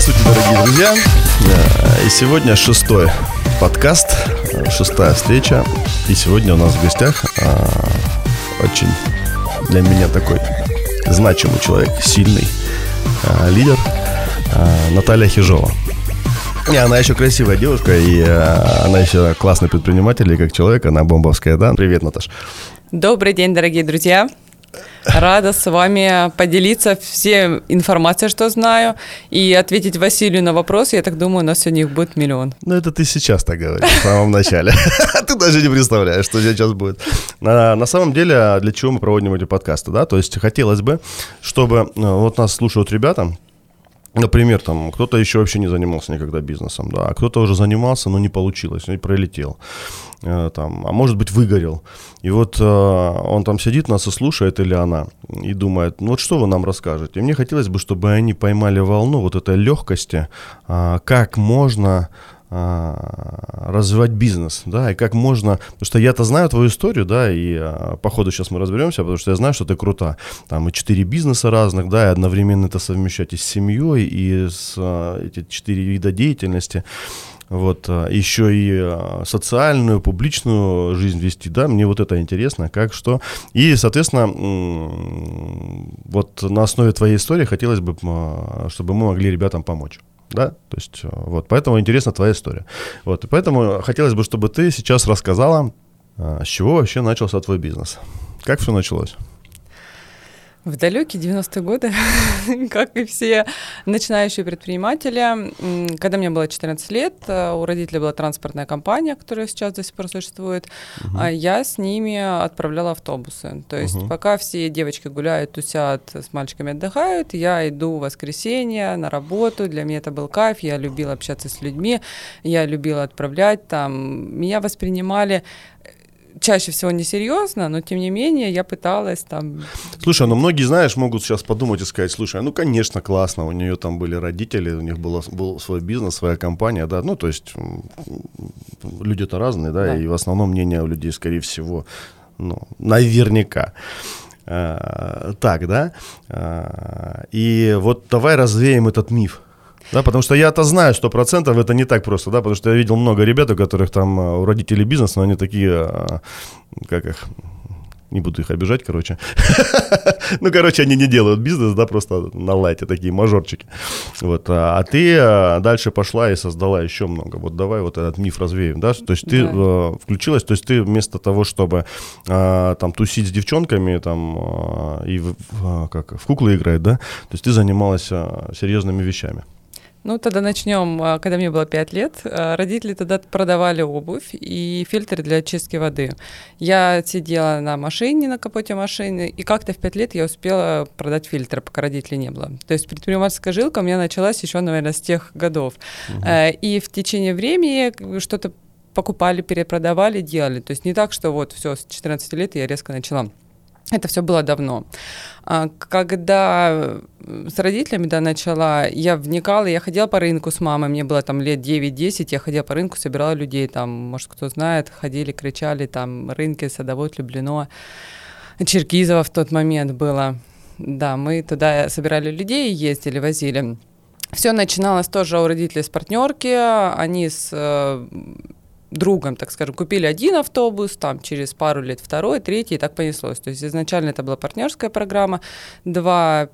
Здравствуйте, дорогие друзья. И сегодня шестой подкаст, шестая встреча. И сегодня у нас в гостях э, очень для меня такой значимый человек, сильный э, лидер э, Наталья Хижова. И она еще красивая девушка, и э, она еще классный предприниматель, и как человек, она бомбовская, да? Привет, Наташ. Добрый день, дорогие друзья. Рада с вами поделиться всей информацией, что знаю, и ответить Василию на вопрос. Я так думаю, у нас сегодня их будет миллион. Ну, это ты сейчас так говоришь, в самом начале. Ты даже не представляешь, что сейчас будет. На, самом деле, для чего мы проводим эти подкасты, да? То есть хотелось бы, чтобы э, вот нас слушают ребята, Например, там кто-то еще вообще не занимался никогда бизнесом, да, а кто-то уже занимался, но не получилось, и пролетел, Э, там, а может быть выгорел. И вот э, он там сидит, нас и слушает, или она, и думает, ну вот что вы нам расскажете? И мне хотелось бы, чтобы они поймали волну вот этой легкости, а, как можно а, развивать бизнес, да, и как можно, потому что я-то знаю твою историю, да, и а, по ходу сейчас мы разберемся, потому что я знаю, что ты крута, там и четыре бизнеса разных, да, и одновременно это совмещать и с семьей, и с а, эти четыре вида деятельности, вот, а, еще и а, социальную, публичную жизнь вести, да, мне вот это интересно, как, что, и, соответственно, вот на основе твоей истории хотелось бы, чтобы мы могли ребятам помочь да, то есть э, вот, поэтому интересна твоя история. Вот, и поэтому хотелось бы, чтобы ты сейчас рассказала, а, с чего вообще начался твой бизнес, как все началось. В далекие 90-е годы, как и все начинающие предприниматели, когда мне было 14 лет, э, у родителей была транспортная компания, которая сейчас до сих пор существует, а я с ними отправляла автобусы. То есть Мгм. пока все девочки гуляют, тусят, с мальчиками отдыхают, я иду в воскресенье на работу, для меня это был кайф, я любила общаться с людьми, я любила отправлять там, меня воспринимали чаще всего несерьезно, но тем не менее я пыталась там Слушай, ну многие, знаешь, могут сейчас подумать и сказать, слушай, ну, конечно, классно, у нее там были родители, у них было, был свой бизнес, своя компания, да, ну, то есть люди-то разные, да, Да. и в основном мнение у людей, скорее всего, ну, наверняка. А, так, да? А, и вот давай развеем этот миф. Да, потому что я-то знаю, сто процентов это не так просто, да, потому что я видел много ребят, у которых там а, у родителей бизнес, но они такие, а, как их, не буду их обижать, короче. Ну, короче, они не делают бизнес, да, просто на лайте такие мажорчики. Вот, а а ты а, дальше пошла и создала еще много. Вот давай вот этот миф развеем, да, то есть ты Да. э, включилась, то есть ты вместо того, чтобы а, там тусить с девчонками там и в, как в куклы играть, да, то есть ты занималась серьезными вещами. Ну, тогда начнем. А, Когда мне было 5 лет, а, родители тогда продавали обувь и фильтры для очистки воды. Я сидела на машине, на капоте машины, и как-то в 5 лет я успела продать фильтры, пока родителей не было. То есть предпринимательская жилка у меня началась еще, наверное, с тех годов. Э, И в течение времени что-то покупали, перепродавали, делали. То есть не так, что вот все, с 14 лет я резко начала. Это все было давно. А, Когда э, с родителями да, начала, я вникала, я ходила по рынку с мамой, мне было там лет 9-10, я ходила по рынку, собирала людей, там, может, кто знает, ходили, кричали, там, рынки, садовод, Люблино, Черкизово в тот момент было. Да, мы туда собирали людей, ездили, возили. Все начиналось тоже у родителей с партнерки, они с э, другом, так скажем, купили один автобус, там через пару лет второй, третий, и так понеслось. То есть изначально это была партнерская программа, два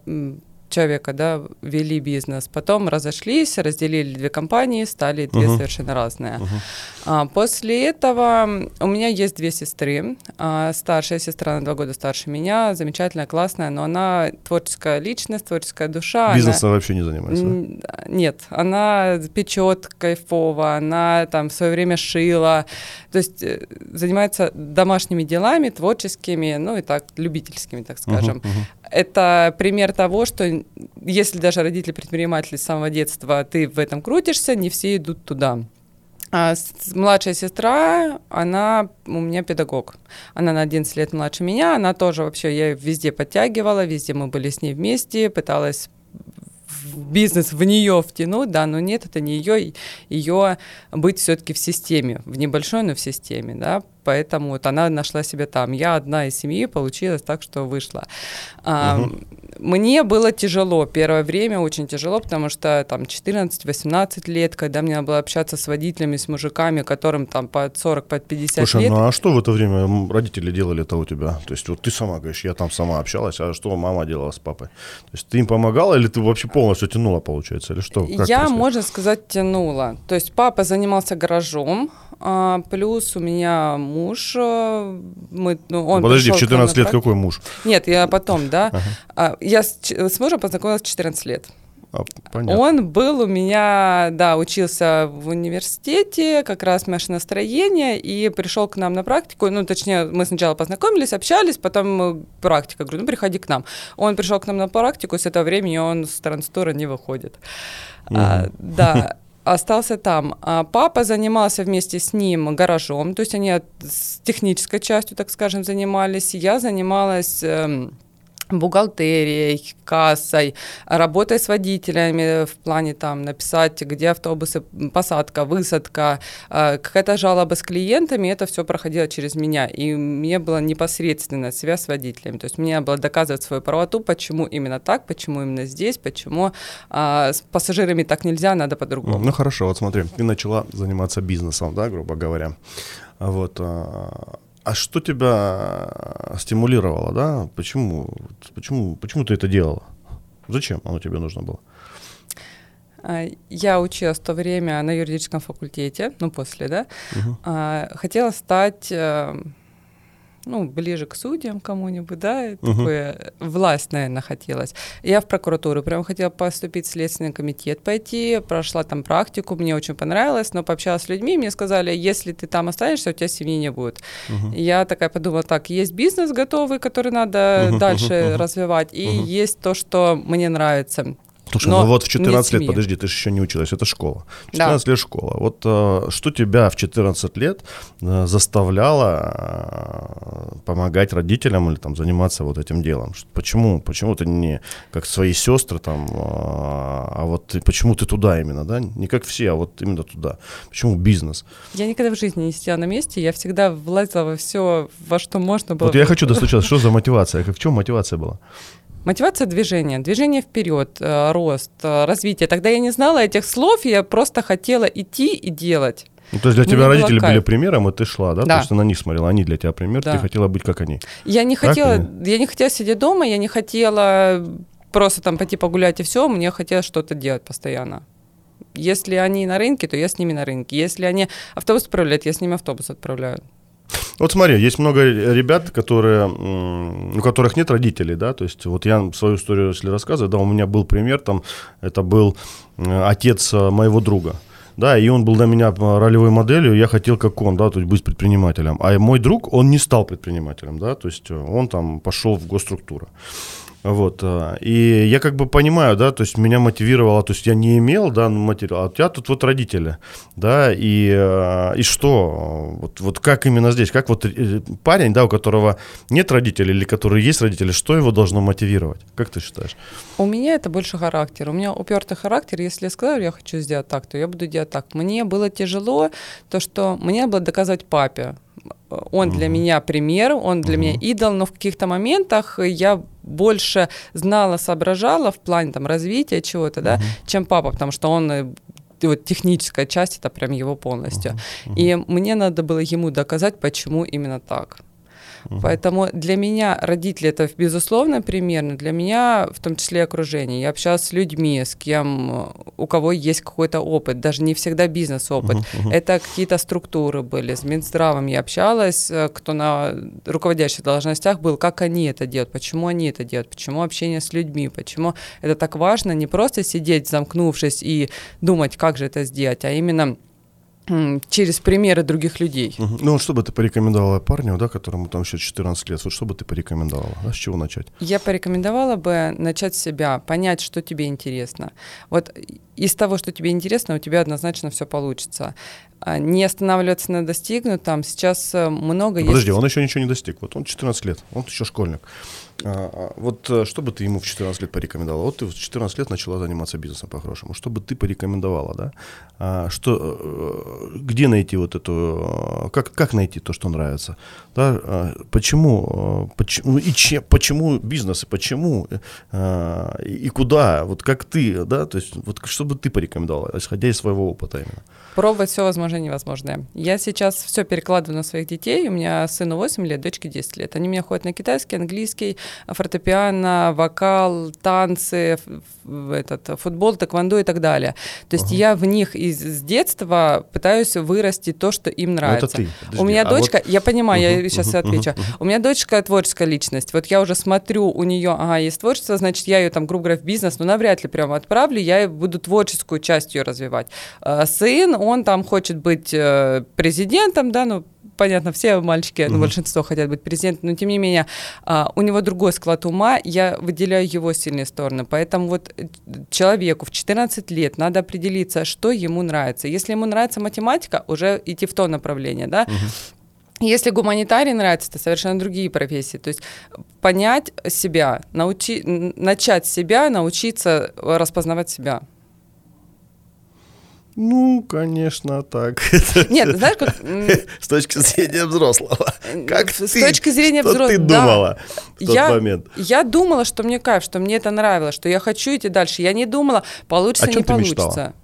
человека, да, вели бизнес, потом разошлись, разделили две компании, стали две Мгм. совершенно разные. Мгм. А, после этого у меня есть две сестры. А, старшая сестра на два года старше меня, замечательная, классная, но она творческая личность, творческая душа. она- Бизнесом вообще не занимается. да? Нет, она печет кайфово, она там в свое время шила, то есть э, занимается домашними делами, творческими, ну и так, любительскими, так скажем. Мгм, мгм. Это пример того, что если даже родители предприниматели с самого детства, ты в этом крутишься, не все идут туда. А младшая сестра, она у меня педагог. Она на 11 лет младше меня, она тоже вообще, я её везде подтягивала, везде мы были с ней вместе, пыталась бизнес в нее втянуть, да, но нет, это не ее, ее быть все-таки в системе, в небольшой, но в системе, да, поэтому вот она нашла себя там. Я одна из семьи, получилось так, что вышла. Мгм. Мне было тяжело, первое время очень тяжело, потому что там 14-18 лет, когда мне надо было общаться с водителями, с мужиками, которым там под 40, под 50 Слушай, лет. ну а что в это время родители делали-то у тебя? То есть вот ты сама говоришь, я там сама общалась, а что мама делала с папой? То есть ты им помогала или ты вообще полностью тянула, получается, или что? Как я, происходит? можно сказать, тянула. То есть папа занимался гаражом, а, плюс у меня муж, а, мы, ну, он Подожди, в пришел к нам 14 на лет какой муж? Нет, я потом, да. А, Я с, с мужем познакомилась в 14 лет. А, понятно. Он был у меня, да, учился в университете, как раз машиностроение, и пришел к нам на практику. Ну, точнее, мы сначала познакомились, общались, потом э, практика. Говорю, ну, приходи к нам. Он пришел к нам на практику, с этого времени он с транстура не выходит. А, да, остался там. А папа занимался вместе с ним гаражом, то есть они с технической частью, так скажем, занимались. Я занималась... бухгалтерией, кассой, работой с водителями в плане там написать, где автобусы, посадка, высадка, э, какая-то жалоба с клиентами, это все проходило через меня. И мне была непосредственная связь с водителями. То есть мне было доказывать свою правоту, почему именно так, почему именно здесь, почему а, с пассажирами так нельзя, надо по-другому. Ну хорошо, вот смотри, ты начала заниматься бизнесом, да, грубо говоря. А Вот. А, что тебя стимулировало, да? Почему, почему, почему ты это делала? Зачем оно тебе нужно было? А, Я училась в то время на юридическом факультете, ну, после, да. А, Хотела стать, э, ну, ближе к судьям кому-нибудь, да, Мгм. такое, власть, наверное, хотелось. Я в прокуратуру прям хотела поступить в Следственный комитет пойти, прошла там практику, мне очень понравилось, но пообщалась с людьми, мне сказали, если ты там останешься, у тебя семьи не будет. И Я такая подумала, так, есть бизнес готовый, который надо Мгм, дальше мгм. развивать, и Мгм. есть то, что мне нравится. Слушай, Но ну вот в нет 14 лет, семьи. подожди, ты же еще не училась, это школа. Да. 14 лет школа. Вот э, что тебя в 14 лет э, заставляло э, помогать родителям или там заниматься вот этим делом? Почему? Почему ты не как свои сестры там, э, а вот ты- почему ты туда именно, да? Не как все, а вот именно туда. Почему бизнес? Я никогда в жизни не сидела на месте, я всегда влазила во все, во что можно было. Вот я хочу достучаться, что за мотивация? Как в чем мотивация была? Мотивация движения, движение вперед, э, рост, э, развитие. Тогда я не знала этих слов, я просто хотела идти и делать. Ну, то есть для Мне тебя родители были примером, и ты шла, да? Да. То есть ты на них смотрела, они для тебя пример, Да. ты хотела быть как они. Я не Так хотела, или? я не хотела сидеть дома, я не хотела просто там пойти погулять и все, мне хотелось что-то делать постоянно. Если они на рынке, то я с ними на рынке. Если они автобус отправляют, я с ними автобус отправляю. Вот смотри, есть много ребят, которые, у которых нет родителей, да, то есть вот я свою историю, если рассказываю, да, у меня был пример, там, это был э, отец э, моего друга, да, и он был для меня э, ролевой моделью, я хотел как он, да, то есть быть предпринимателем, а мой друг, он не стал предпринимателем, да, то есть он там пошел в госструктуру. Вот, э, и я как бы понимаю, да, то есть меня мотивировало, то есть я не имел, да, материал, а у тебя тут вот родители, да, и, э, и что, вот, вот как именно здесь, как вот э, парень, да, у которого нет родителей или который есть родители, что его должно мотивировать, как ты считаешь? У меня это больше характер. У меня упертый характер. Если я сказала, я хочу сделать так, то я буду делать так. Мне было тяжело, то, что мне было доказать папе. Он для меня пример, он для меня идол, но в каких-то моментах я больше знала, соображала в плане там развития чего-то, да, чем папа, потому что он э, вот техническая часть это прям его полностью. И мне надо было ему доказать, почему именно так. Поэтому для меня родители это безусловно примерно, для меня в том числе окружение. Я общалась с людьми, с кем, э, у кого есть какой-то опыт, даже не всегда бизнес-опыт. Это какие-то структуры были. С Минздравом я общалась, э, кто на руководящих должностях был, как они это делают, почему они это делают, почему общение с людьми, почему это так важно не просто сидеть замкнувшись и думать, как же это сделать, а именно через примеры других людей. Ну, вот что бы ты порекомендовала парню, да, которому там еще 14 лет, вот что бы ты порекомендовала, да, с чего начать? Я порекомендовала бы начать с себя, понять, что тебе интересно. Вот из того, что тебе интересно, у тебя однозначно все получится. а, не останавливаться на достигнутом. Сейчас э, много Подожди, есть... он еще ничего не достиг. Вот он 14 лет, он еще школьник. А, а, вот э, что бы ты ему в 14 лет порекомендовала? Вот ты в 14 лет начала заниматься бизнесом по-хорошему. Что бы ты порекомендовала, да? А, что, э, где найти вот эту, как, как найти то, что нравится? Да? А, почему, почему, и че, почему бизнес, и почему, и куда, вот как ты, да? То есть вот что бы ты порекомендовала, исходя из своего опыта именно? Пробовать все возможное и невозможное. Я сейчас все перекладываю на своих детей. У меня сыну 8 лет, дочке 10 лет. Они меня ходят на китайский, английский, фортепиано, вокал, танцы, этот, футбол, тэквондо и так далее. То есть ага. я в них из с детства пытаюсь вырасти то, что им нравится. это ты. Подожди, у меня а дочка, вот... я понимаю, uh я сейчас uh отвечу. uh У меня дочка творческая личность. Вот я уже смотрю, у нее, ага, есть творчество, значит, я ее там, грубо говоря, в бизнес, но навряд ли прямо отправлю, я буду творческую часть ее развивать. А, сын, он там хочет быть э, президентом, да, ну, понятно, все мальчики, ну, большинство хотят быть президентом, но тем не менее, а, у него другой склад ума, я выделяю его сильные стороны. Поэтому вот э, человеку в 14 лет надо определиться, что ему нравится. Если ему нравится математика, уже идти в то направление, да. Если гуманитарий нравится, это совершенно другие профессии. То есть понять себя, научи, начать себя, научиться распознавать себя. Ну, конечно, так. Нет, знаешь, как... С точки зрения взрослого. Как С ты, точки зрения взрослого. ты думала да. в тот я, момент? Я думала, что мне кайф, что мне это нравилось, что я хочу идти дальше. Я не думала, получится, о чем не ты получится. Мечтала?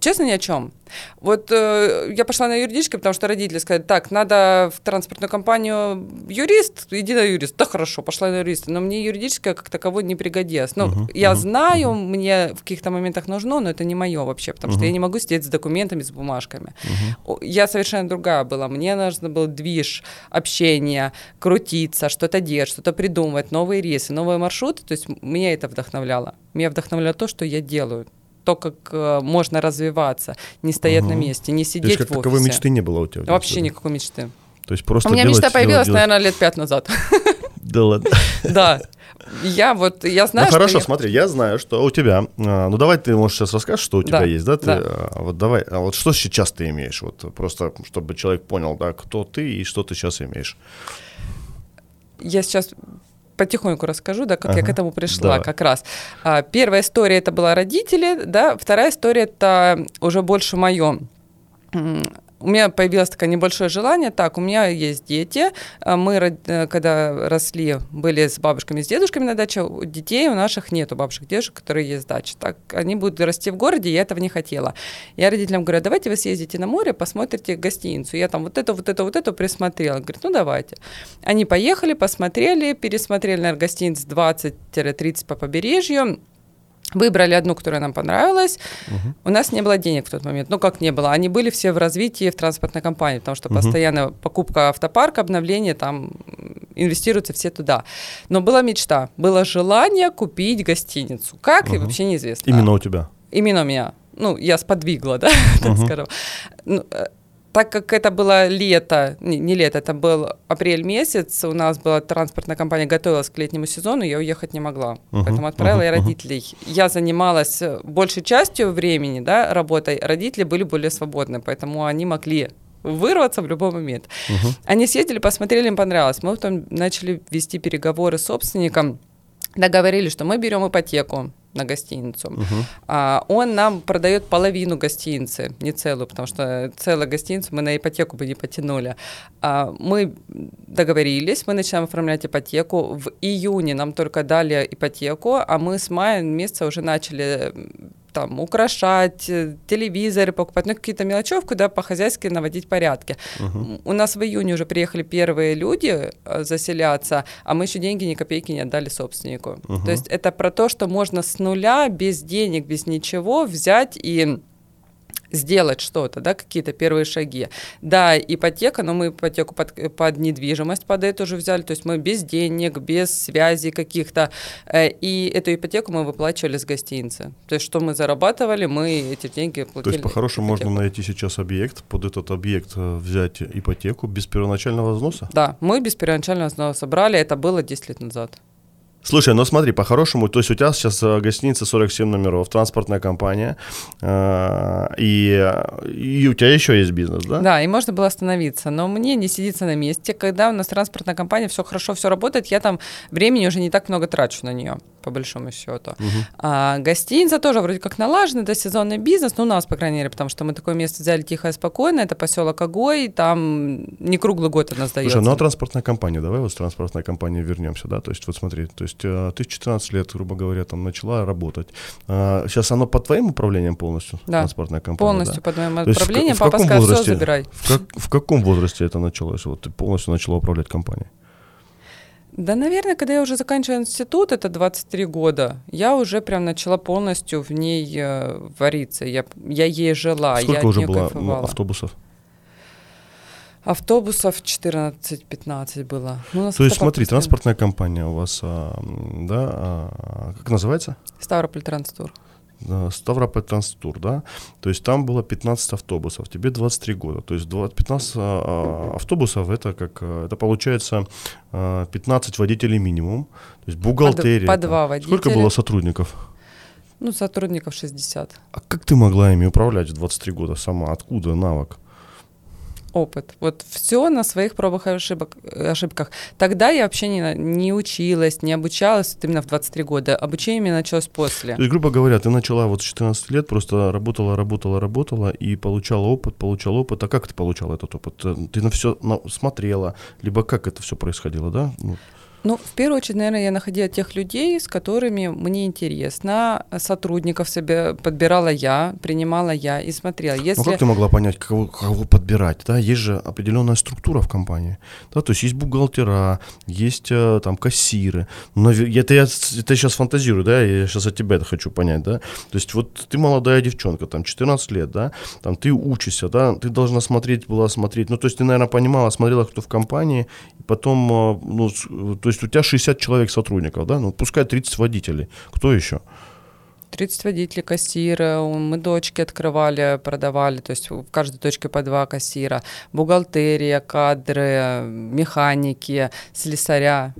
Честно, ни о чем. Вот э, я пошла на юридическое, потому что родители сказали, так, надо в транспортную компанию юрист, иди на юрист. Да хорошо, пошла на юриста, но мне юридическое как таковое не пригодилось. Ну, uh-huh, я uh-huh, знаю, uh-huh. мне в каких-то моментах нужно, но это не мое вообще, потому uh-huh. что я не могу сидеть с документами, с бумажками. Uh-huh. Я совершенно другая была. Мне нужно было движ, общение, крутиться, что-то делать, что-то придумывать, новые рейсы, новые маршруты. То есть меня это вдохновляло. Меня вдохновляло то, что я делаю то, как э, можно развиваться, не стоять угу. на месте, не сидеть то есть, как в офисе. таковой мечты не было у тебя? Вообще никакой мечты. То есть просто У меня делать, мечта появилась, делать, наверное, лет пять назад. Да ладно. Да. Я вот, я знаю, Ну хорошо, смотри, я знаю, что у тебя, а, ну давай ты, может, сейчас расскажешь, что у тебя есть, да? Ты, а, Вот давай, а вот что сейчас ты имеешь, вот просто, чтобы человек понял, да, кто ты и что ты сейчас имеешь. Я сейчас потихоньку расскажу, да, как ага, я к этому пришла давай. как раз. А, первая история это была родители, да, вторая история это уже больше мое у меня появилось такое небольшое желание, так, у меня есть дети, а мы, э, когда росли, были с бабушками, с дедушками на даче, детей у наших нету бабушек, дедушек, которые есть дача, так, они будут расти в городе, я этого не хотела. Я родителям говорю, давайте вы съездите на море, посмотрите гостиницу, я там вот это, вот это, вот это присмотрела, говорит, ну давайте. Они поехали, посмотрели, пересмотрели, наверное, гостиниц 20-30 по побережью, Выбрали одну, которая нам понравилась. Угу. У нас не было денег в тот момент. Ну, как не было? Они были все в развитии в транспортной компании, потому что угу. постоянно покупка автопарка, обновление, там инвестируются все туда. Но была мечта, было желание купить гостиницу. Как, угу. вообще неизвестно. Именно у тебя? Именно у меня. Ну, я сподвигла, да, так скажем. Э, так как это было лето, не, не лето, это был апрель месяц, у нас была транспортная компания, готовилась к летнему сезону, я уехать не могла. Uh-huh, Поэтому отправила uh-huh, я родителей. Uh-huh. Я занималась большей частью времени, да, работой. Родители были более свободны, поэтому они могли вырваться в любой момент. Uh-huh. Они съездили, посмотрели, им понравилось. Мы потом начали вести переговоры с собственником, договорились, что мы берем ипотеку на гостиницу. Uh-huh. А, он нам продает половину гостиницы, не целую, потому что целую гостиницу мы на ипотеку бы не потянули. А, мы договорились, мы начинаем оформлять ипотеку. В июне нам только дали ипотеку, а мы с мая месяца уже начали там украшать, э, телевизоры покупать, ну какие-то мелочевку, да, по-хозяйски наводить порядки. Uh-huh. У нас в июне уже приехали первые люди э, заселяться, а мы еще деньги ни копейки не отдали собственнику. Uh-huh. То есть это про то, что можно с нуля, без денег, без ничего взять и сделать что-то, да, какие-то первые шаги. Да, ипотека, но мы ипотеку под, под недвижимость под эту же взяли, то есть мы без денег, без связей каких-то, э, и эту ипотеку мы выплачивали с гостиницы. То есть что мы зарабатывали, мы эти деньги платили. То есть по-хорошему можно найти сейчас объект, под этот объект э, взять ипотеку без первоначального взноса? Да, мы без первоначального взноса брали, это было 10 лет назад. Слушай, ну смотри, по-хорошему, то есть у тебя сейчас э, гостиница 47 номеров, транспортная компания, э, и, и у тебя еще есть бизнес, да? Да, и можно было остановиться, но мне не сидится на месте. Когда у нас транспортная компания, все хорошо, все работает, я там времени уже не так много трачу на нее по большому счету. Угу. А гостиница тоже вроде как налажена, это сезонный бизнес, ну у нас, по крайней мере, потому что мы такое место взяли тихо и спокойно, это поселок Огой, там не круглый год она сдается. Слушай, ну а транспортная компания, давай вот с транспортной компанией вернемся, да, то есть вот смотри, то есть э, ты в 14 лет, грубо говоря, там начала работать. А, сейчас оно под твоим управлением полностью, да. транспортная компания? полностью да? под моим управлением, в, в папа сказал, все, забирай. В, как, в каком возрасте это началось, вот ты полностью начала управлять компанией? Да, наверное, когда я уже заканчивала институт, это 23 года, я уже прям начала полностью в ней э, вариться. Я, я ей жила, Сколько я уже было кайфовала. автобусов? Автобусов 14-15 было. Ну, То есть, смотри, транспортная компания у вас, а, да, а, как называется? Ставрополь Транстур. Ставрополь Транстур, да, то есть там было 15 автобусов, тебе 23 года, то есть 15 а, а, автобусов это как, э, это получается 15 а, водителей минимум, то есть бухгалтерия. По, по два водителя. Сколько было сотрудников? Ну, сотрудников 60. А как ты могла ими управлять в 23 года сама? Откуда навык? Опыт. Вот все на своих пробах и ошибок, ошибках. Тогда я вообще не, не училась, не обучалась вот именно в 23 года. Обучение мне началось после. То есть, грубо говоря, ты начала вот с 14 лет, просто работала, работала, работала и получала опыт, получала опыт. А как ты получала этот опыт? Ты на все смотрела, либо как это все происходило, да? Ну. Ну, в первую очередь, наверное, я находила тех людей, с которыми мне интересно. Сотрудников себе подбирала я, принимала я и смотрела. Если... Ну, как ты могла понять, кого, кого подбирать? Да? Есть же определенная структура в компании. Да? То есть есть бухгалтера, есть э, там кассиры. Но это я, это я сейчас фантазирую, да, я сейчас от тебя это хочу понять, да. То есть вот ты молодая девчонка, там 14 лет, да, там ты учишься, да, ты должна смотреть, была смотреть. Ну, то есть ты, наверное, понимала, смотрела, кто в компании, и потом, э, ну, то есть у тебя 60 человек сотрудников, да, ну пускай 30 водителей. Кто еще? 30 водителей, кассиры, мы дочки открывали, продавали, то есть в каждой точке по два кассира, бухгалтерия, кадры, механики, слесаря.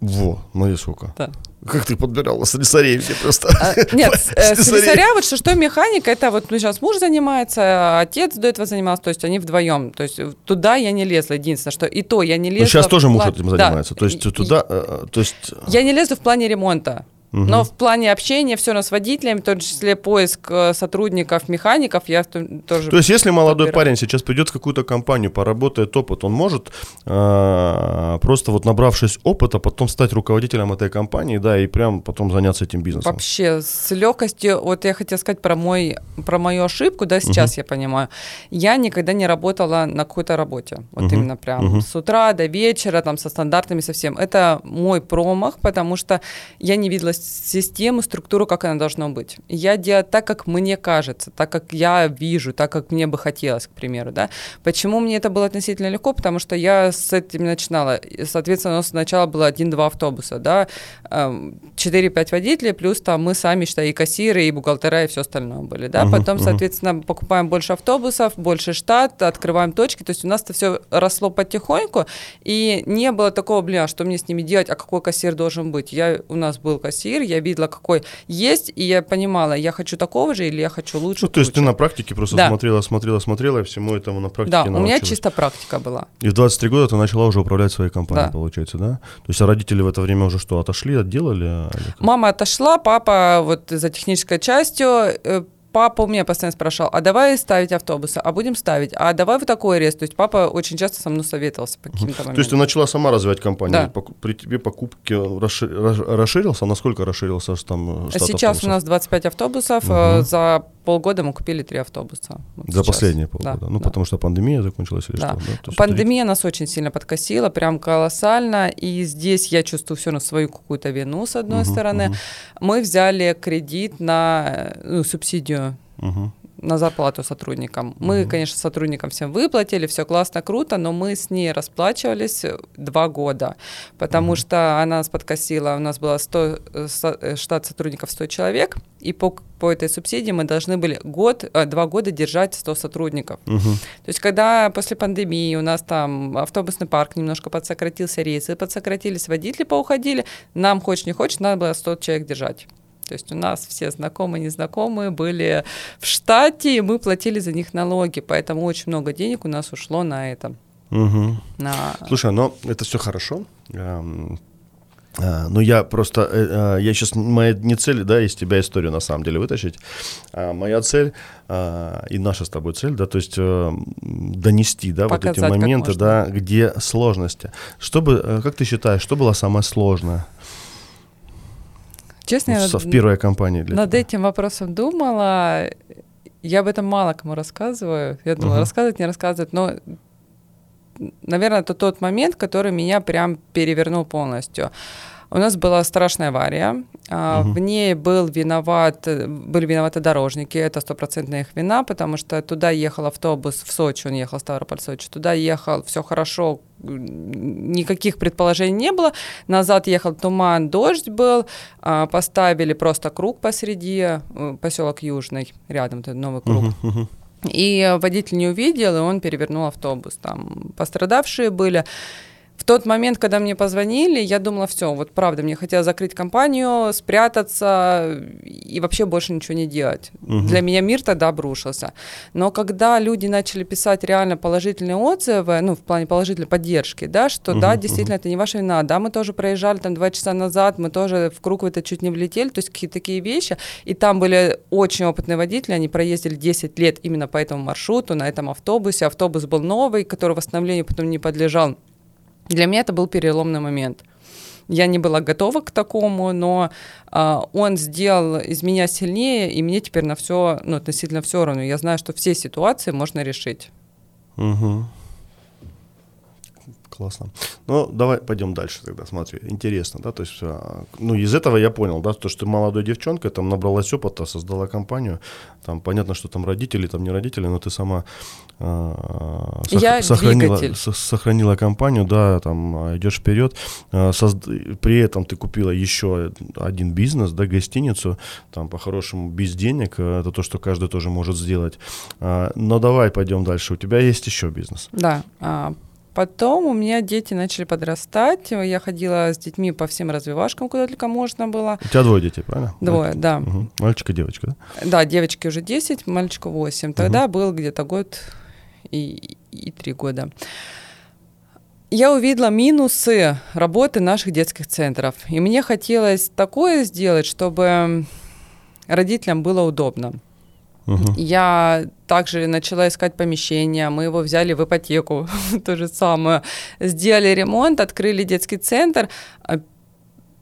Во, ну и сколько. Да. Как ты подбирала слесарей все просто? А, нет, э, слесаря, вот что, что механика, это вот ну, сейчас муж занимается, отец до этого занимался, то есть они вдвоем. То есть туда я не лезла, единственное, что и то я не лезла. Ну, сейчас тоже муж этим занимается, то есть туда, э, то есть... Я не лезу в плане ремонта. Угу. Но в плане общения все равно с водителями, в том числе поиск э, сотрудников, механиков, я тоже. То есть, если молодой подбираю. парень сейчас придет в какую-то компанию, поработает опыт, он может э, просто вот набравшись опыта, потом стать руководителем этой компании, да, и прям потом заняться этим бизнесом. Вообще с легкостью. Вот я хотела сказать про мой про мою ошибку, да, сейчас угу. я понимаю. Я никогда не работала на какой-то работе, вот угу. именно прям угу. с утра до вечера, там со стандартами совсем. Это мой промах, потому что я не видела систему, структуру, как она должна быть. Я делаю так, как мне кажется, так, как я вижу, так, как мне бы хотелось, к примеру, да. Почему мне это было относительно легко? Потому что я с этим начинала. Соответственно, у нас сначала было один-два автобуса, да, 4-5 водителей, плюс там мы сами, считай, и кассиры, и бухгалтера, и все остальное были, да. Uh-huh, Потом, uh-huh. соответственно, покупаем больше автобусов, больше штат, открываем точки, то есть у нас это все росло потихоньку, и не было такого, блин, а что мне с ними делать, а какой кассир должен быть? Я, у нас был кассир, эфир, я видела, какой есть, и я понимала, я хочу такого же или я хочу лучше. Ну, то есть ты на практике просто да. смотрела, смотрела, смотрела, и всему этому на практике Да, у меня чисто практика была. И в 23 года ты начала уже управлять своей компанией, да. получается, да? То есть а родители в это время уже что, отошли, отделали? Мама отошла, папа вот за технической частью, э, папа у меня постоянно спрашивал, а давай ставить автобусы, а будем ставить, а давай в такой арест. То есть папа очень часто со мной советовался по каким-то моментам. То есть ты начала сама развивать компанию, да. при тебе покупки расширился, насколько расширился там штат Сейчас автобусов? у нас 25 автобусов, угу. за полгода мы купили три автобуса. Вот За сейчас. последние полгода. Да, ну, да. потому что пандемия закончилась или да. что? Да? Пандемия три... нас очень сильно подкосила, прям колоссально. И здесь я чувствую все на свою какую-то вину, с одной угу, стороны. Угу. Мы взяли кредит на ну, субсидию. Угу на зарплату сотрудникам. Мы, конечно, сотрудникам всем выплатили, все классно, круто, но мы с ней расплачивались два года, потому mm-hmm. что она нас подкосила, у нас было 100, э, штат сотрудников 100 человек, и по, по этой субсидии мы должны были год, э, два года держать 100 сотрудников. Угу. То есть когда после пандемии у нас там автобусный парк немножко подсократился, рейсы подсократились, водители поуходили, нам хочешь не хочешь, надо было 100 человек держать. То есть у нас все знакомые, незнакомые были в штате, и мы платили за них налоги, поэтому очень много денег у нас ушло на это. Угу. На... Слушай, но это все хорошо. А, ну, я просто, а, я сейчас, моя не цель, да, из тебя историю на самом деле вытащить. А моя цель и наша с тобой цель, да, то есть донести, да, Показать, вот эти моменты, да, где сложности. Что бы, как ты считаешь, что было самое сложное? Честно, в, в первой компании для Над тебя? этим вопросом думала. Я об этом мало кому рассказываю. Я думала, uh-huh. рассказывать, не рассказывать, но наверное, это тот момент, который меня прям перевернул полностью. У нас была страшная авария. Угу. В ней был виноват, были виноваты дорожники, это стопроцентная их вина, потому что туда ехал автобус в Сочи, он ехал Ставрополь-Сочи, туда ехал, все хорошо, никаких предположений не было. Назад ехал туман, дождь был, а, поставили просто круг посреди, э, поселок Южный, рядом, это новый круг. Угу, угу. И водитель не увидел, и он перевернул автобус. Там пострадавшие были. В тот момент, когда мне позвонили, я думала, все, вот правда, мне хотелось закрыть компанию, спрятаться и вообще больше ничего не делать. Угу. Для меня мир тогда обрушился. Но когда люди начали писать реально положительные отзывы, ну, в плане положительной поддержки, да, что угу, да, действительно, угу. это не ваша вина, да, мы тоже проезжали там два часа назад, мы тоже в круг в это чуть не влетели, то есть какие-то такие вещи, и там были очень опытные водители, они проездили 10 лет именно по этому маршруту, на этом автобусе, автобус был новый, который восстановлению потом не подлежал, для меня это был переломный момент. Я не была готова к такому, но э, он сделал из меня сильнее, и мне теперь на все, ну, относительно все равно. Я знаю, что все ситуации можно решить. Угу. Классно. Ну, давай пойдем дальше тогда, смотри, интересно, да, то есть, а, ну, из этого я понял, да, то, что ты молодой девчонка, там, набралась опыта, создала компанию, там, понятно, что там родители, там, не родители, но ты сама э, сох- я сохранила, с- сохранила компанию, да, там, идешь вперед, э, созд- при этом ты купила еще один бизнес, да, гостиницу, там, по-хорошему, без денег, это то, что каждый тоже может сделать, но давай пойдем дальше, у тебя есть еще бизнес. Да, Потом у меня дети начали подрастать. Я ходила с детьми по всем развивашкам, куда только можно было. У тебя двое детей, правильно? Двое, да. Угу. Мальчик и девочка, да? Да, девочки уже 10, мальчику 8. Тогда угу. был где-то год и, и три года. Я увидела минусы работы наших детских центров. И мне хотелось такое сделать, чтобы родителям было удобно. Угу. Я также начала искать помещение, мы его взяли в ипотеку, то же самое. Сделали ремонт, открыли детский центр,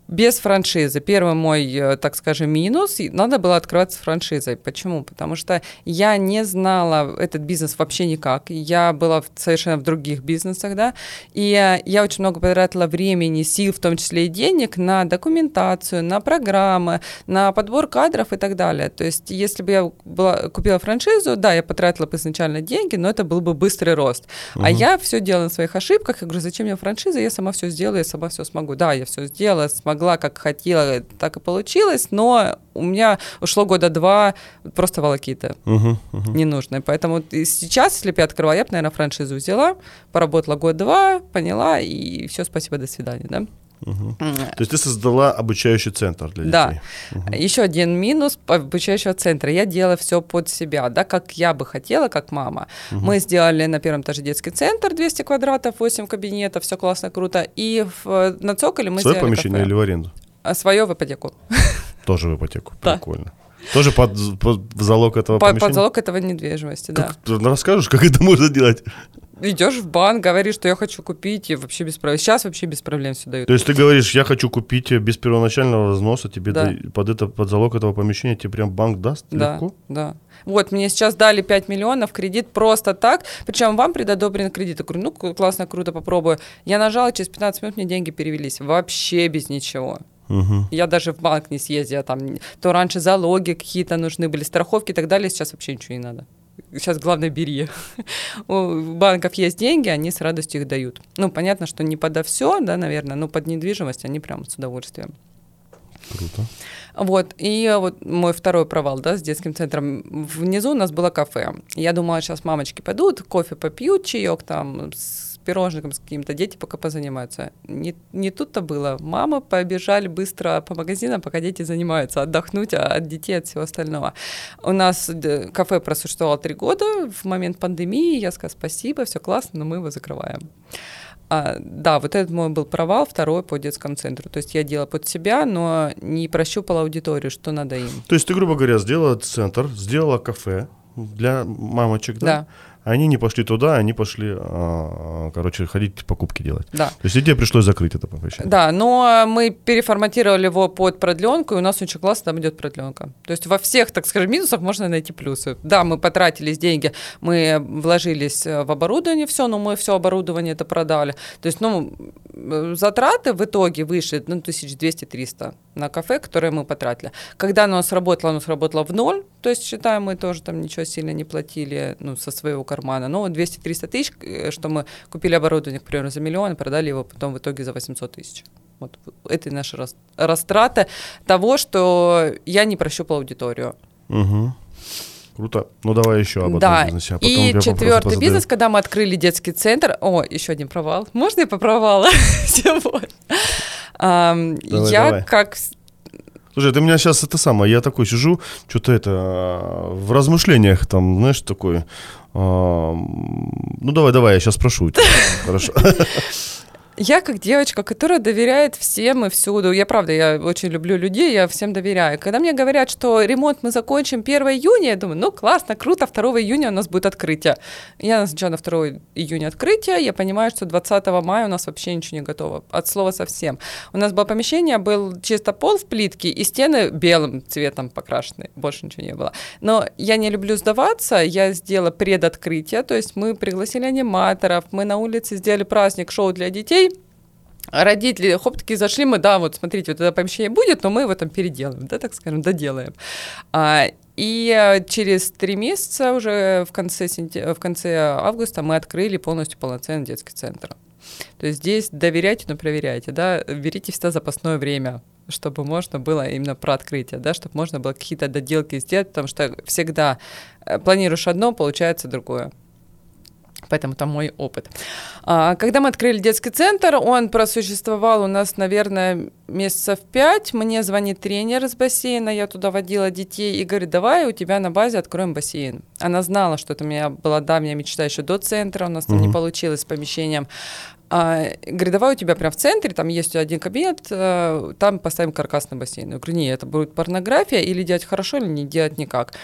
без франшизы. Первый мой, э, так скажем, минус, надо было открываться франшизой. Почему? Потому что я не знала этот бизнес вообще никак. Я была совершенно в других бизнесах, да, и э, я очень много потратила времени, сил, в том числе и денег, на документацию, на программы, на подбор кадров и так далее. То есть, если бы я была, купила франшизу, да, я потратила бы изначально деньги, но это был бы быстрый рост. Угу. А я все делала на своих ошибках. Я говорю, зачем мне франшиза? Я сама все сделаю, я сама все смогу. Да, я все сделала, смогла могла, как хотела, так и получилось, но у меня ушло года два просто волокиты угу, угу. ненужные. Поэтому сейчас, если бы я открывала, я бы, наверное, франшизу взяла, поработала год-два, поняла, и все, спасибо, до свидания, да? Угу. То есть ты создала обучающий центр для детей. Да. Угу. Еще один минус обучающего центра. Я делала все под себя, да, как я бы хотела, как мама. Угу. Мы сделали на первом этаже детский центр, 200 квадратов, 8 кабинетов, все классно, круто. И в, на цоколе мы Свое сделали помещение кафе. или в аренду? А свое в ипотеку. Тоже в ипотеку, прикольно. Тоже под, под залог этого под, помещения? Под залог этого недвижимости, как, да. Расскажешь, как это можно делать? Идешь в банк, говоришь, что я хочу купить, и вообще без проблем. Сейчас вообще без проблем все дают. То есть ты говоришь, я хочу купить без первоначального взноса, тебе да. под, это, под залог этого помещения тебе прям банк даст да, легко? Да, Вот, мне сейчас дали 5 миллионов кредит просто так, причем вам предодобрен кредит. Я говорю, ну, классно, круто, попробую. Я нажала, через 15 минут мне деньги перевелись, вообще без ничего. Мгм. Я даже в банк не съездила, там, то раньше залоги какие-то нужны были, страховки и так далее, сейчас вообще ничего не надо. Сейчас главное бери. У банков есть деньги, они с радостью их дают. Ну, понятно, что не подо все, да, наверное, но под недвижимость они прям с удовольствием. Круто. Вот, и вот мой второй провал, да, с детским центром. Внизу у нас было кафе. Я думала, сейчас мамочки пойдут, кофе попьют, чаек там с пирожником с каким-то, дети пока позанимаются. Не, не тут-то было. Мамы побежали быстро по магазинам, пока дети занимаются, отдохнуть а от детей, от всего остального. У нас д- кафе просуществовало три года. В момент пандемии я сказала спасибо, все классно, но мы его закрываем. А, да, вот этот мой был провал, второй по детскому центру. То есть я делала под себя, но не прощупала аудиторию, что надо им. То есть ты, грубо говоря, сделала центр, сделала кафе для мамочек, да? Да. Они не пошли туда, они пошли, а, короче, ходить покупки делать. Да. То есть и тебе пришлось закрыть это помещение. Да, но мы переформатировали его под продленку, и у нас очень классно там идет продленка. То есть во всех, так скажем, минусах можно найти плюсы. Да, мы потратились деньги, мы вложились э, в оборудование все, но мы все оборудование это продали. То есть, ну, э, затраты в итоге вышли, ну, 1200-300 на кафе, которые мы потратили. Когда оно сработало, оно сработало в ноль, то есть, считаем, мы тоже там ничего сильно не платили, ну, со своего кармана. Но 200-300 тысяч, э, что мы купили оборудование, к примеру, за миллион, продали его потом в итоге за 800 тысяч. Вот это наши рас- растраты того, что я не прощупала аудиторию. Угу. Круто. Ну давай еще об одном да, бизнесе, а потом и четвертый бизнес, когда мы открыли детский центр. О, еще один провал. Можно я по провалу сегодня? Я как Слушай, ты меня сейчас это самое, я такой сижу, что-то это а, в размышлениях там, знаешь, такой. А, ну давай, давай, я сейчас спрошу у тебя. Хорошо. Я как девочка, которая доверяет всем и всюду. Я правда, я очень люблю людей, я всем доверяю. Когда мне говорят, что ремонт мы закончим 1 июня, я думаю, ну классно, круто, 2 июня у нас будет открытие. Я назначаю на 2 июня открытие, я понимаю, что 20 мая у нас вообще ничего не готово. От слова совсем. У нас было помещение, был чисто пол в плитке и стены белым цветом покрашены. Больше ничего не было. Но я не люблю сдаваться, я сделала предоткрытие, то есть мы пригласили аниматоров, мы на улице сделали праздник, шоу для детей, родители, хоп, такие зашли, мы, да, вот смотрите, вот это помещение будет, но мы его там переделаем, да, так скажем, доделаем. А, и э, через три месяца уже в конце, сентя- в конце августа мы открыли полностью полноценный детский центр. То есть здесь доверяйте, но проверяйте, да, берите всегда запасное время, чтобы можно было именно про открытие, да, чтобы можно было какие-то доделки сделать, потому что всегда э, планируешь одно, получается другое. Поэтому это мой опыт. А, Когда мы открыли детский центр, он просуществовал у нас, наверное, месяцев пять. Мне звонит тренер из бассейна, я туда водила детей и говорит, давай у тебя на базе откроем бассейн. Она знала, что это у меня была давняя мечта еще до центра, у нас там не получилось с помещением. А, говорит, давай у тебя прям в центре, там есть один кабинет, э, там поставим каркасный бассейн. Я говорю, нет, это будет порнография, или делать хорошо, или не делать никак.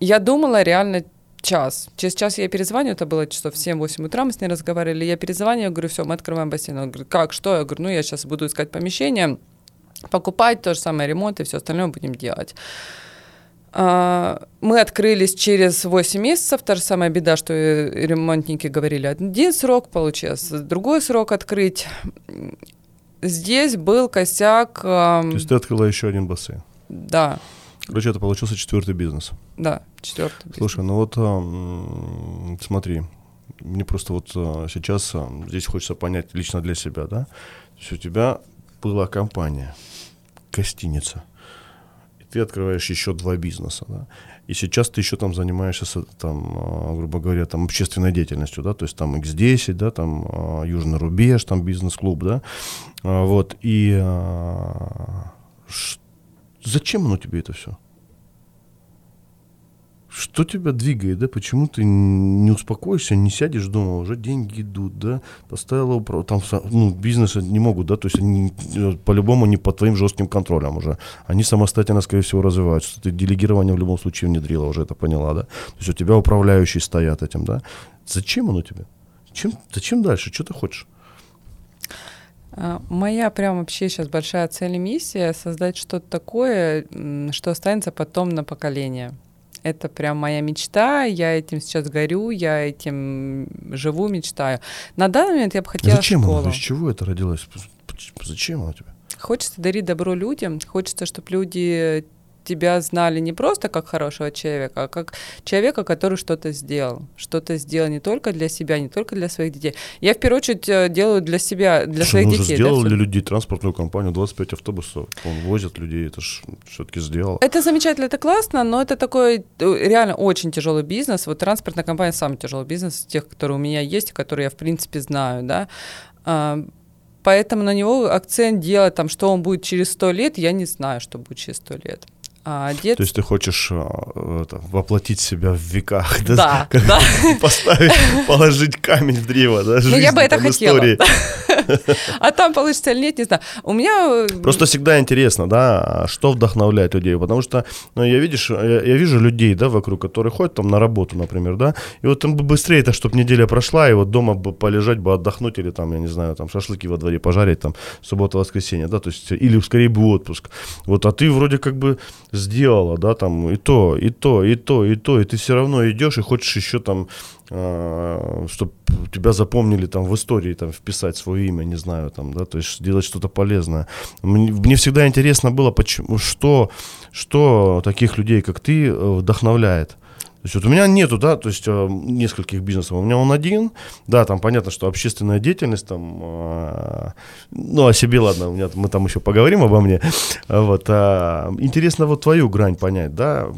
Я думала реально час. Через час я перезвоню, это было часов 7-8 утра, мы с ней разговаривали, я перезвоню, я говорю, все, мы открываем бассейн. Она говорит, как, что? Я говорю, ну, я сейчас буду искать помещение, покупать, то же самое, ремонт и все остальное будем делать. А, Мы открылись через 8 месяцев. Та же самая беда, что и ремонтники говорили, один срок получился, другой срок открыть. Здесь был косяк, ам, То есть ты открыла еще один бассейн. да, Короче, это получился четвертый бизнес. да, четвертый. Слушай, ну вот смотри, мне просто вот а, сейчас здесь хочется понять лично для себя, да? То есть у тебя была компания, гостиница, и ты открываешь еще два бизнеса, да? И сейчас ты еще там занимаешься, там, а, грубо говоря, там общественной деятельностью, да, то есть там X10, да, там а, Южный рубеж, там бизнес-клуб, да, вот, и ш- зачем оно тебе это все? Что тебя двигает, да? Почему ты не успокоишься, не сядешь дома, уже деньги идут, да? Поставила там ну, бизнесы не могут, да, то есть они э, по-любому не под твоим жестким контролем уже. Они самостоятельно, скорее всего, развиваются. Ты делегирование в любом случае внедрила, уже это поняла, да? То есть у тебя управляющие стоят этим, да? Зачем оно тебе? Зачем, зачем дальше? Что ты хочешь? А, Моя прям вообще сейчас большая цель и миссия создать что-то такое, что останется потом на поколение. Это прям моя мечта, я этим сейчас горю, я этим живу, мечтаю. На данный момент я бы хотела Зачем школу. оно? Из чего это родилось? Зачем оно тебе? Хочется дарить добро людям, хочется, чтобы люди тебя знали не просто как хорошего человека, а как человека, который что-то сделал. Что-то сделал не только для себя, не только для своих детей. Я в первую очередь э, делаю для себя, для Что, своих ну, детей. сделал да, для всё. людей транспортную компанию, 25 автобусов, он возит людей, это ж все-таки сделал. Это замечательно, это классно, но это такой э, реально очень тяжелый бизнес. Вот транспортная компания самый тяжелый бизнес из тех, которые у меня есть, которые я в принципе знаю, да. А, Поэтому на него акцент делать, там, что он будет через сто лет, я не знаю, что будет через сто лет. А дед... То есть ты хочешь а, это, воплотить себя в веках, да? Да, Как да. Поставить, положить камень в древо, да, Ну, я бы это хотела. истории. А там получится или нет, не знаю. У меня... э, Просто всегда интересно, да, а что вдохновляет людей, потому что, ну, я видишь, я, я вижу людей, да, вокруг, которые ходят там на работу, например, да, и вот там бы быстрее это, чтобы неделя прошла, и вот дома бы полежать, бы отдохнуть, или там, я не знаю, там шашлыки во дворе пожарить, там, суббота-воскресенье, да, то есть, или скорее бы отпуск. Вот, а ты вроде как бы сделала, да, там, и то, и то, и то, и то, и ты все равно идешь и хочешь еще там чтобы тебя запомнили там в истории, там вписать свое имя, не знаю, там, да, то есть сделать что-то полезное. Мне, мне всегда интересно было, почему, что, что таких людей, как ты, э, вдохновляет. То есть вот у меня нету, да, то есть э, нескольких бизнесов. У меня он один, да, там понятно, что общественная деятельность, там, э, ну, о себе, ладно, у меня, мы там еще поговорим обо мне. Вот, а, интересно вот твою грань понять, да,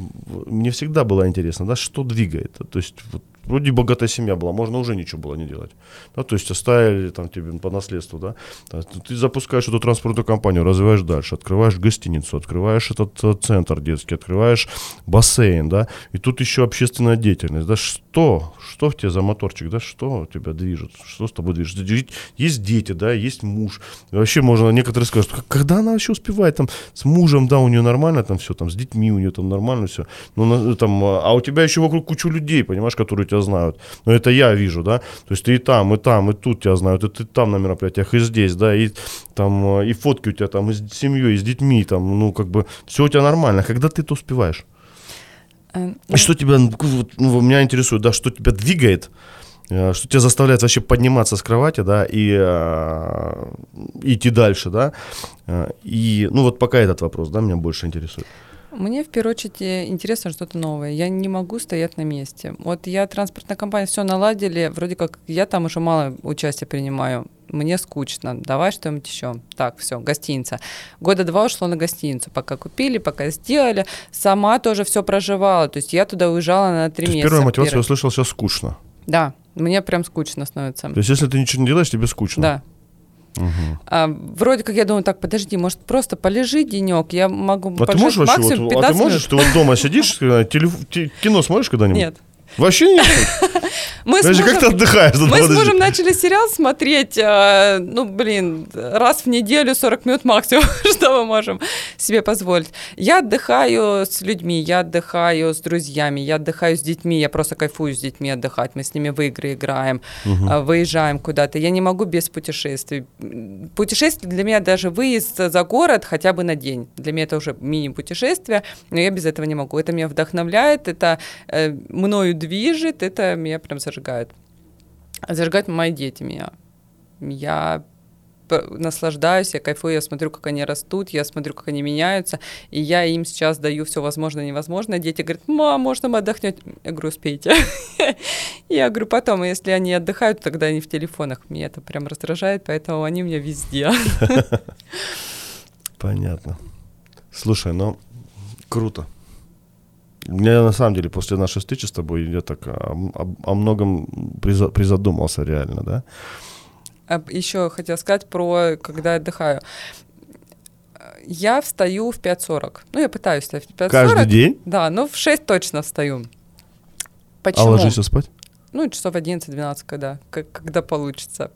мне всегда было интересно, да, что двигает. То есть вот, вроде богатая семья была, можно уже ничего было не делать. Да, то есть оставили там тебе по наследству, да. Ты запускаешь эту транспортную компанию, развиваешь дальше, открываешь гостиницу, открываешь этот э, центр детский, открываешь бассейн, да, и тут еще общественная деятельность, да, что, что в тебе за моторчик, да, что тебя движет, что с тобой движет. Есть дети, да, есть муж. И вообще можно, некоторые скажут, когда она вообще успевает там с мужем, да, у нее нормально там все, там с детьми у нее там нормально все, ну, там, а у тебя еще вокруг кучу людей, понимаешь, которые тебя знают. Но это я вижу, да. То есть ты и там, и там, и тут тебя знают, и ты там на мероприятиях, и здесь, да, и там, и фотки у тебя там и с семьей, и с детьми, там, ну, как бы, все у тебя нормально. Когда ты это успеваешь? И что тебя, ну, меня интересует, да, что тебя двигает, э, что тебя заставляет вообще подниматься с кровати, да, и э, идти дальше, да. Э, и, ну, вот пока этот вопрос, да, меня больше интересует. Мне в первую очередь интересно что-то новое. Я не могу стоять на месте. Вот я транспортная компания все наладили, вроде как я там уже мало участия принимаю. Мне скучно, давай что-нибудь еще. Так, все, гостиница. Года два ушло на гостиницу, пока купили, пока сделали. Сама тоже все проживала, то есть я туда уезжала на три месяца. Первая мотивация, я услышал, сейчас скучно. Да, мне прям скучно становится. То есть если ты ничего не делаешь, тебе скучно? Да. Угу. А, вроде как я думаю, так, подожди, может просто полежи денек, я могу а ты можешь вообще, вот, а ты можешь, ты вот дома сидишь, телеф... кино смотришь когда-нибудь? Нет. Вообще нет? Мы мужем, как ты отдыхаешь? Мы с мужем начали сериал смотреть, э, ну, блин, раз в неделю 40 минут максимум, что мы можем себе позволить. Я отдыхаю с людьми, я отдыхаю с друзьями, я отдыхаю с детьми, я просто кайфую с детьми отдыхать, мы с ними в игры играем, угу. выезжаем куда-то. Я не могу без путешествий. Путешествие для меня даже выезд за город хотя бы на день. Для меня это уже мини-путешествие, но я без этого не могу. Это меня вдохновляет, это э, мною движет, это меня прям зажигает. Зажигают мои дети меня. Я наслаждаюсь, я кайфую, я смотрю, как они растут, я смотрю, как они меняются, и я им сейчас даю все возможное и невозможное. Дети говорят, мам, можно мы отдохнем? Я говорю, успейте. Я говорю, потом, если они отдыхают, тогда они в телефонах. Меня это прям раздражает, поэтому они у меня везде. Понятно. Слушай, ну, круто. Я на самом деле после нашей встречи с тобой я так о, о, о многом призадумался реально, да. Еще хотела сказать про, когда отдыхаю. Я встаю в 5.40. Ну, я пытаюсь встать в 5.40. Каждый день? Да, но в 6 точно встаю. Почему? А ложишься спать? Ну, часов 11-12, когда, когда получится.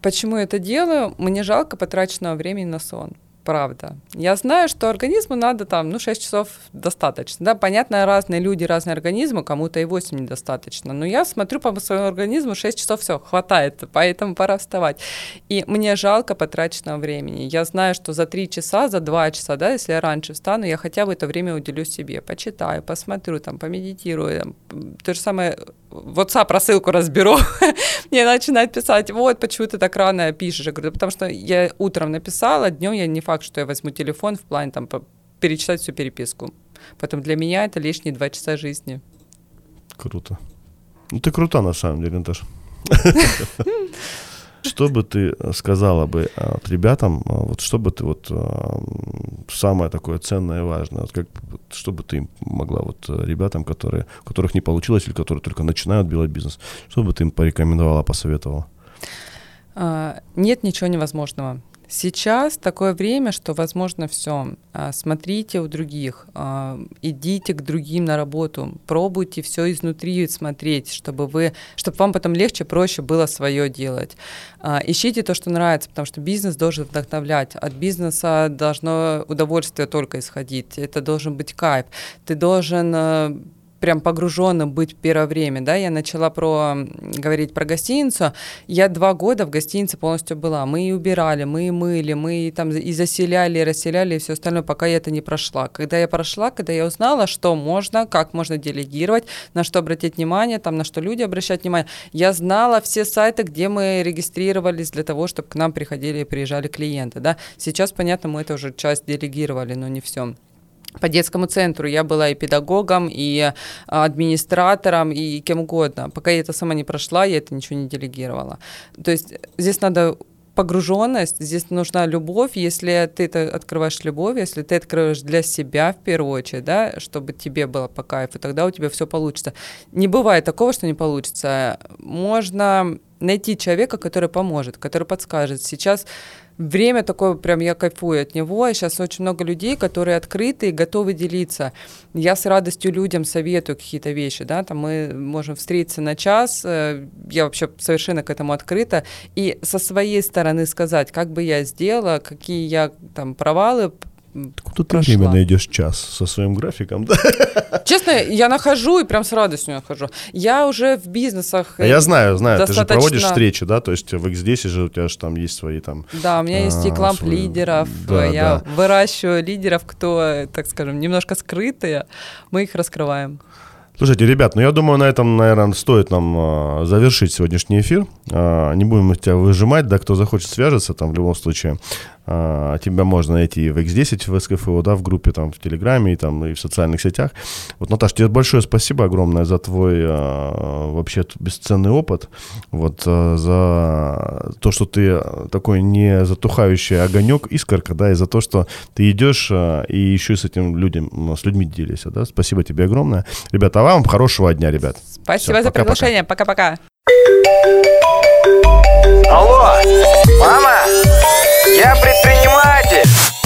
Почему я это делаю? Мне жалко потраченного времени на сон правда. Я знаю, что организму надо там, ну, 6 часов достаточно. Да, понятно, разные люди, разные организмы, кому-то и 8 недостаточно. Но я смотрю по своему организму, 6 часов все, хватает, поэтому пора вставать. И мне жалко потраченного времени. Я знаю, что за 3 часа, за 2 часа, да, если я раньше встану, я хотя бы это время уделю себе. Почитаю, посмотрю, там, помедитирую. Там, то же самое WhatsApp рассылку разберу, мне начинают писать, вот, почему ты так рано пишешь. Я говорю, потому что я утром написала, днем я не факт, что я возьму телефон в плане там перечитать всю переписку. Поэтому для меня это лишние два часа жизни. Круто. Ну, ты крута, на самом деле, Наташа. Что бы ты сказала бы а, вот, ребятам, а, вот что бы ты вот а, самое такое ценное и важное, вот как, что бы ты могла вот ребятам, которые, у которых не получилось или которые только начинают делать бизнес, что бы ты им порекомендовала, посоветовала? Нет ничего невозможного. Сейчас такое время, что возможно все. А, смотрите у других, а, идите к другим на работу, пробуйте все изнутри смотреть, чтобы вы, чтобы вам потом легче, проще было свое делать. А, ищите то, что нравится, потому что бизнес должен вдохновлять. От бизнеса должно удовольствие только исходить. Это должен быть кайф. Ты должен прям погруженным быть первое время, да, я начала про говорить про гостиницу, я два года в гостинице полностью была, мы и убирали, мы и мыли, мы и там и заселяли, и расселяли, и все остальное, пока я это не прошла. Когда я прошла, когда я узнала, что можно, как можно делегировать, на что обратить внимание, там, на что люди обращают внимание, я знала все сайты, где мы регистрировались для того, чтобы к нам приходили и приезжали клиенты, да. Сейчас, понятно, мы это уже часть делегировали, но не все по детскому центру. Я была и педагогом, и а, администратором, и кем угодно. Пока я это сама не прошла, я это ничего не делегировала. То есть здесь надо погруженность, здесь нужна любовь. Если ты это открываешь любовь, если ты открываешь для себя в первую очередь, да, чтобы тебе было по кайфу, тогда у тебя все получится. Не бывает такого, что не получится. Можно найти человека, который поможет, который подскажет. Сейчас время такое, прям я кайфую от него. Сейчас очень много людей, которые открыты и готовы делиться. Я с радостью людям советую какие-то вещи, да, там мы можем встретиться на час, э, я вообще совершенно к этому открыта, и со своей стороны сказать, как бы я сделала, какие я там провалы Куда ты время найдешь час со своим графиком, да? Честно, я нахожу и прям с радостью нахожу. Я уже в бизнесах. А я знаю, знаю. Достаточно... Ты же проводишь встречи, да? То есть в X10 же у тебя же там есть свои там. Да, у меня есть и кламп свои... лидеров. Да, я да. выращиваю лидеров, кто, так скажем, немножко скрытые. Мы их раскрываем. Слушайте, ребят, ну я думаю, на этом, наверное, стоит нам э, завершить сегодняшний эфир. Э, не будем тебя выжимать, да, кто захочет свяжется, там в любом случае. А, тебя можно найти в X10 в СКФО, да, в группе, там, в Телеграме и, там, и в социальных сетях. Вот, Наташа, тебе большое спасибо огромное за твой а, вообще бесценный опыт, вот, а, за то, что ты такой не затухающий огонек, искорка, да, и за то, что ты идешь и еще с этим людям, с людьми делишься, да. Спасибо тебе огромное. Ребята, а вам хорошего дня, ребят. Спасибо Все, за пока, приглашение. Пока-пока. Алло, мама! Я предприниматель.